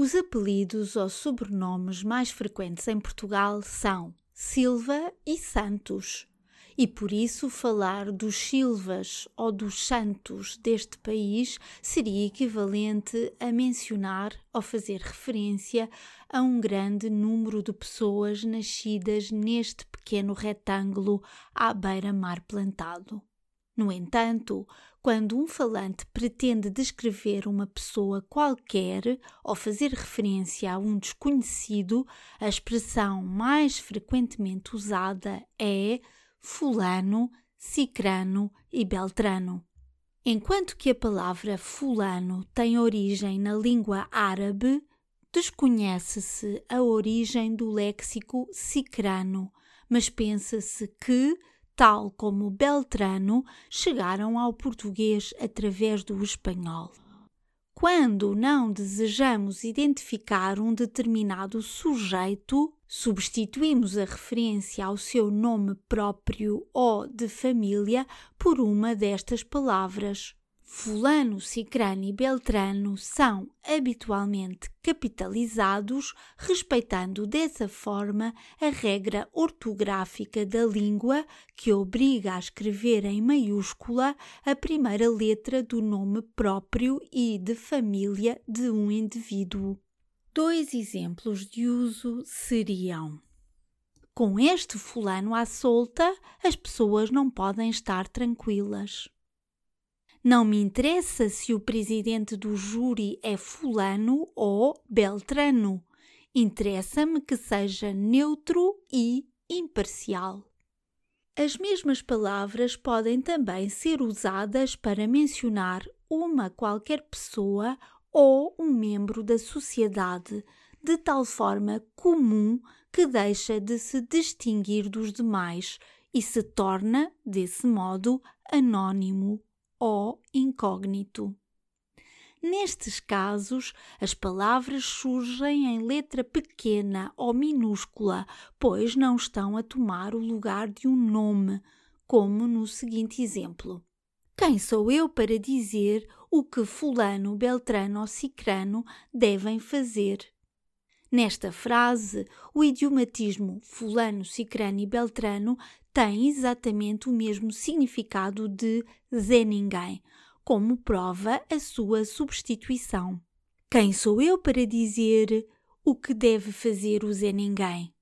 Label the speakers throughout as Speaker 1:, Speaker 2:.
Speaker 1: Os apelidos ou sobrenomes mais frequentes em Portugal são Silva e Santos. E por isso falar dos Silvas ou dos Santos deste país seria equivalente a mencionar ou fazer referência a um grande número de pessoas nascidas neste pequeno retângulo à beira-mar plantado. No entanto, quando um falante pretende descrever uma pessoa qualquer ou fazer referência a um desconhecido, a expressão mais frequentemente usada é Fulano, Cicrano e Beltrano. Enquanto que a palavra Fulano tem origem na língua árabe, desconhece-se a origem do léxico Cicrano, mas pensa-se que tal como Beltrano, chegaram ao português através do espanhol. Quando não desejamos identificar um determinado sujeito, substituímos a referência ao seu nome próprio ou de família por uma destas palavras. Fulano, Cicrano e Beltrano são habitualmente capitalizados, respeitando dessa forma a regra ortográfica da língua que obriga a escrever em maiúscula a primeira letra do nome próprio e de família de um indivíduo. Dois exemplos de uso seriam: Com este fulano à solta, as pessoas não podem estar tranquilas. Não me interessa se o presidente do júri é Fulano ou Beltrano. Interessa-me que seja neutro e imparcial. As mesmas palavras podem também ser usadas para mencionar uma qualquer pessoa ou um membro da sociedade, de tal forma comum que deixa de se distinguir dos demais e se torna, desse modo, anônimo ou incógnito. Nestes casos, as palavras surgem em letra pequena ou minúscula, pois não estão a tomar o lugar de um nome, como no seguinte exemplo. Quem sou eu para dizer o que Fulano, Beltrano ou Cicrano devem fazer? Nesta frase, o idiomatismo Fulano, Cicrano e Beltrano tem exatamente o mesmo significado de Zé Ninguém, como prova a sua substituição. Quem sou eu para dizer o que deve fazer o Zé Ninguém?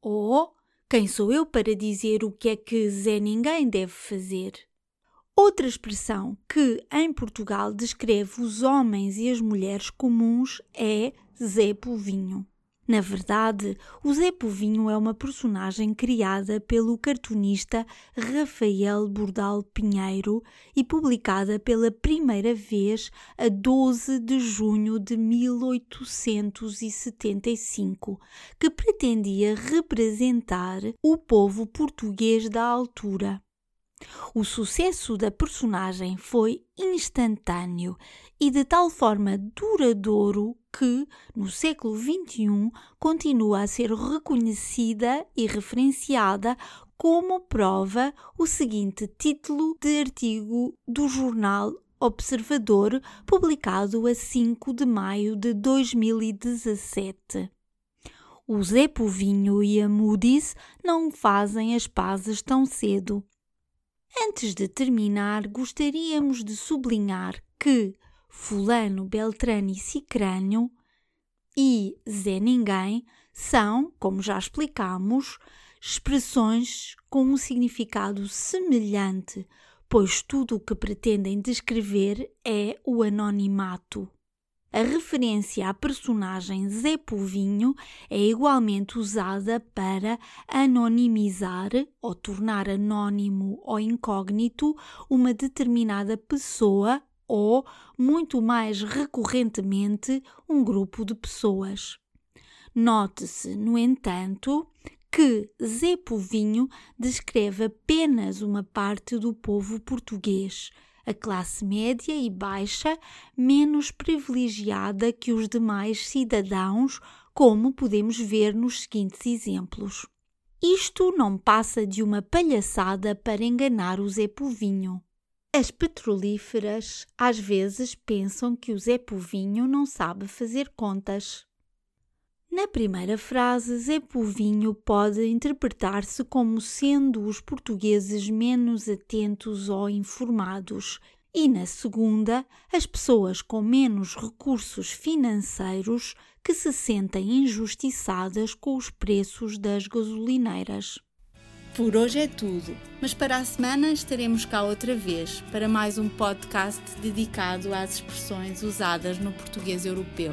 Speaker 1: Ou quem sou eu para dizer o que é que Zé Ninguém deve fazer? Outra expressão que em Portugal descreve os homens e as mulheres comuns é Zé Povinho. Na verdade, o Zé Povinho é uma personagem criada pelo cartunista Rafael Bordal Pinheiro e publicada pela primeira vez a 12 de junho de 1875, que pretendia representar o povo português da altura. O sucesso da personagem foi instantâneo e de tal forma duradouro que, no século XXI, continua a ser reconhecida e referenciada como prova o seguinte título de artigo do jornal Observador, publicado a 5 de maio de 2017. O Zé Povinho e a Moody's não fazem as pazes tão cedo. Antes de terminar, gostaríamos de sublinhar que Fulano, Beltrano e Cicrânio e Zé Ninguém são, como já explicamos, expressões com um significado semelhante, pois tudo o que pretendem descrever é o anonimato. A referência à personagem Zé Povinho é igualmente usada para anonimizar ou tornar anônimo ou incógnito uma determinada pessoa ou, muito mais recorrentemente, um grupo de pessoas. Note-se, no entanto, que Zé Povinho descreve apenas uma parte do povo português, a classe média e baixa, menos privilegiada que os demais cidadãos, como podemos ver nos seguintes exemplos. Isto não passa de uma palhaçada para enganar o Zé Povinho. As petrolíferas às vezes pensam que o Zé Povinho não sabe fazer contas. Na primeira frase, Zé Povinho pode interpretar-se como sendo os portugueses menos atentos ou informados, e na segunda, as pessoas com menos recursos financeiros que se sentem injustiçadas com os preços das gasolineiras.
Speaker 2: Por hoje é tudo, mas para a semana estaremos cá outra vez para mais um podcast dedicado às expressões usadas no português europeu.